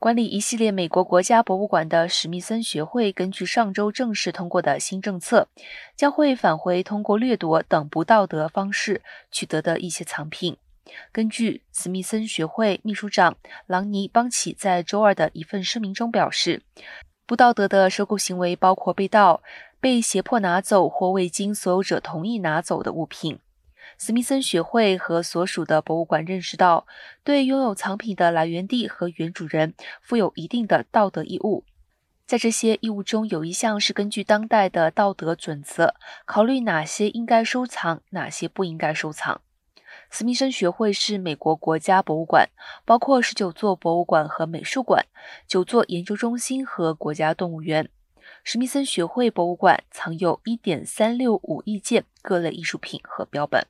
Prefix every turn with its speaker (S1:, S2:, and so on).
S1: 管理一系列美国国家博物馆的史密森学会，根据上周正式通过的新政策，将会返回通过掠夺等不道德方式取得的一些藏品。根据史密森学会秘书长朗尼·邦奇在周二的一份声明中表示，不道德的收购行为包括被盗、被胁迫拿走或未经所有者同意拿走的物品。史密森学会和所属的博物馆认识到，对拥有藏品的来源地和原主人负有一定的道德义务。在这些义务中，有一项是根据当代的道德准则，考虑哪些应该收藏，哪些不应该收藏。史密森学会是美国国家博物馆，包括十九座博物馆和美术馆、九座研究中心和国家动物园。史密森学会博物馆藏有1.365亿件各类艺术品和标本。